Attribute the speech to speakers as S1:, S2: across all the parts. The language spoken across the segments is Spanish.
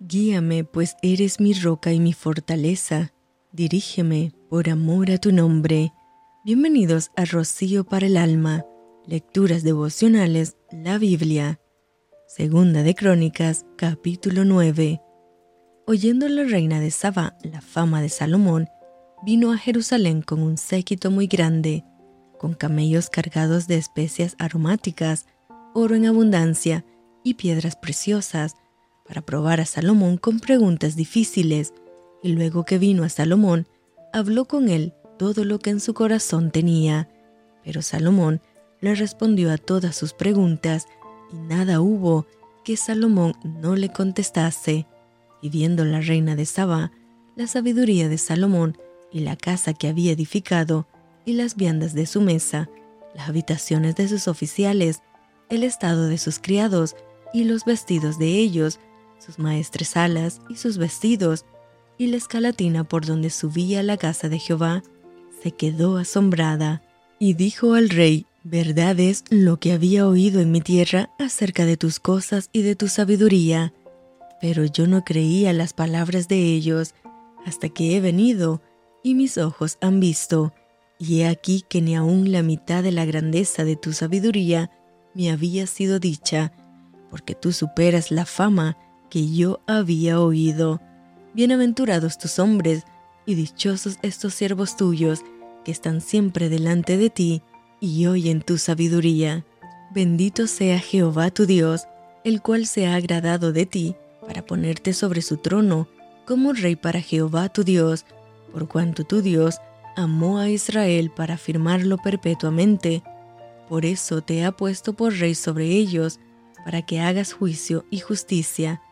S1: Guíame, pues eres mi roca y mi fortaleza. Dirígeme por amor a tu nombre. Bienvenidos a Rocío para el Alma. Lecturas devocionales, la Biblia. Segunda de Crónicas, capítulo 9. Oyendo la reina de Saba la fama de Salomón, vino a Jerusalén con un séquito muy grande, con camellos cargados de especias aromáticas, oro en abundancia y piedras preciosas, para probar a Salomón con preguntas difíciles, y luego que vino a Salomón, habló con él todo lo que en su corazón tenía. Pero Salomón le respondió a todas sus preguntas, y nada hubo que Salomón no le contestase. Y viendo la reina de Saba, la sabiduría de Salomón y la casa que había edificado, y las viandas de su mesa, las habitaciones de sus oficiales, el estado de sus criados y los vestidos de ellos, sus maestres alas y sus vestidos, y la escalatina por donde subía la casa de Jehová, se quedó asombrada, y dijo al rey, Verdad es lo que había oído en mi tierra acerca de tus cosas y de tu sabiduría, pero yo no creía las palabras de ellos, hasta que he venido, y mis ojos han visto, y he aquí que ni aun la mitad de la grandeza de tu sabiduría me había sido dicha, porque tú superas la fama que yo había oído. Bienaventurados tus hombres, y dichosos estos siervos tuyos, que están siempre delante de ti, y oyen tu sabiduría. Bendito sea Jehová tu Dios, el cual se ha agradado de ti, para ponerte sobre su trono, como rey para Jehová tu Dios, por cuanto tu Dios amó a Israel para afirmarlo perpetuamente. Por eso te ha puesto por rey sobre ellos, para que hagas juicio y justicia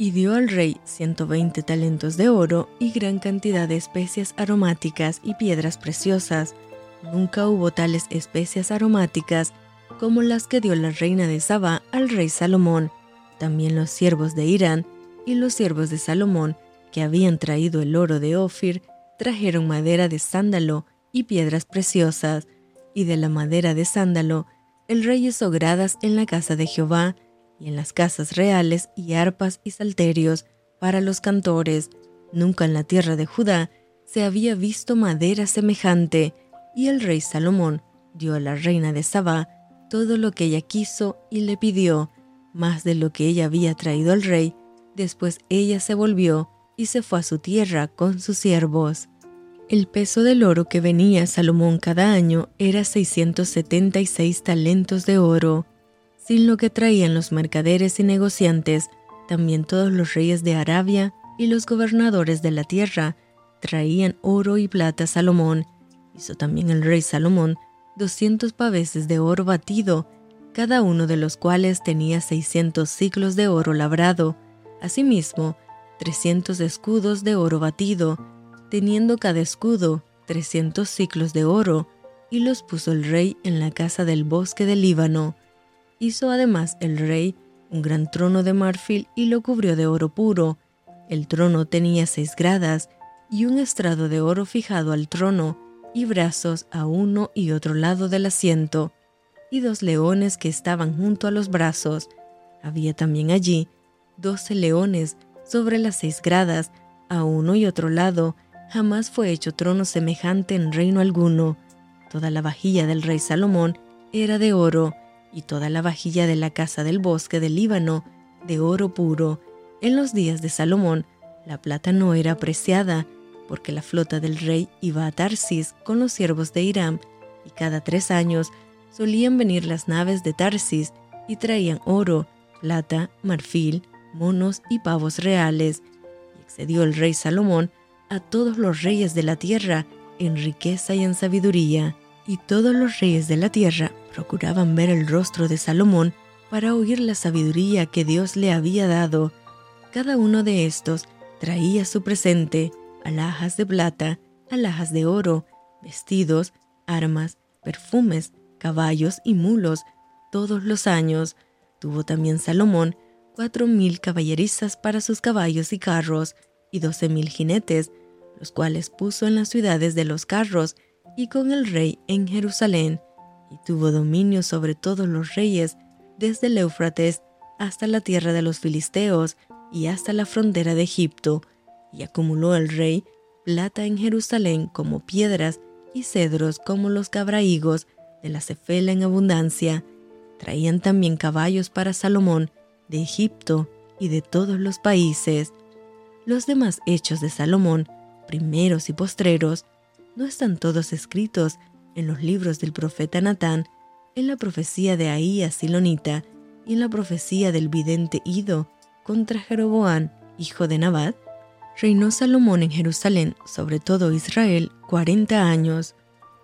S1: y dio al rey 120 talentos de oro y gran cantidad de especias aromáticas y piedras preciosas. Nunca hubo tales especias aromáticas como las que dio la reina de Saba al rey Salomón. También los siervos de Irán y los siervos de Salomón, que habían traído el oro de Ofir, trajeron madera de sándalo y piedras preciosas, y de la madera de sándalo el rey hizo gradas en la casa de Jehová, y en las casas reales y arpas y salterios para los cantores. Nunca en la tierra de Judá se había visto madera semejante, y el rey Salomón dio a la reina de Sabá todo lo que ella quiso y le pidió, más de lo que ella había traído al rey. Después ella se volvió y se fue a su tierra con sus siervos. El peso del oro que venía a Salomón cada año era 676 talentos de oro, sin lo que traían los mercaderes y negociantes, también todos los reyes de Arabia y los gobernadores de la tierra traían oro y plata a Salomón. Hizo también el rey Salomón doscientos paveses de oro batido, cada uno de los cuales tenía seiscientos ciclos de oro labrado. Asimismo, trescientos escudos de oro batido, teniendo cada escudo trescientos ciclos de oro, y los puso el rey en la casa del bosque del Líbano. Hizo además el rey un gran trono de marfil y lo cubrió de oro puro. El trono tenía seis gradas y un estrado de oro fijado al trono y brazos a uno y otro lado del asiento, y dos leones que estaban junto a los brazos. Había también allí doce leones sobre las seis gradas, a uno y otro lado. Jamás fue hecho trono semejante en reino alguno. Toda la vajilla del rey Salomón era de oro, y toda la vajilla de la casa del bosque del Líbano de oro puro. En los días de Salomón, la plata no era apreciada, porque la flota del rey iba a Tarsis con los siervos de Irán, y cada tres años solían venir las naves de Tarsis y traían oro, plata, marfil, monos y pavos reales. Y excedió el rey Salomón a todos los reyes de la tierra en riqueza y en sabiduría y todos los reyes de la tierra procuraban ver el rostro de Salomón para oír la sabiduría que Dios le había dado. Cada uno de estos traía su presente, alhajas de plata, alhajas de oro, vestidos, armas, perfumes, caballos y mulos, todos los años. Tuvo también Salomón cuatro mil caballerizas para sus caballos y carros, y doce mil jinetes, los cuales puso en las ciudades de los carros y con el rey en Jerusalén, y tuvo dominio sobre todos los reyes, desde el Éufrates hasta la tierra de los filisteos, y hasta la frontera de Egipto, y acumuló el rey plata en Jerusalén como piedras y cedros como los cabraigos de la cefela en abundancia. Traían también caballos para Salomón de Egipto y de todos los países. Los demás hechos de Salomón, primeros y postreros, no están todos escritos en los libros del profeta Natán, en la profecía de Ahías Silonita y en la profecía del vidente Ido contra Jeroboán, hijo de Nabat. Reinó Salomón en Jerusalén, sobre todo Israel, cuarenta años,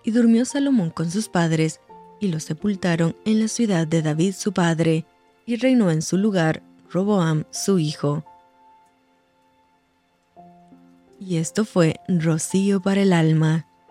S1: y durmió Salomón con sus padres, y los sepultaron en la ciudad de David su padre, y reinó en su lugar Roboam su hijo. Y esto fue Rocío para el alma.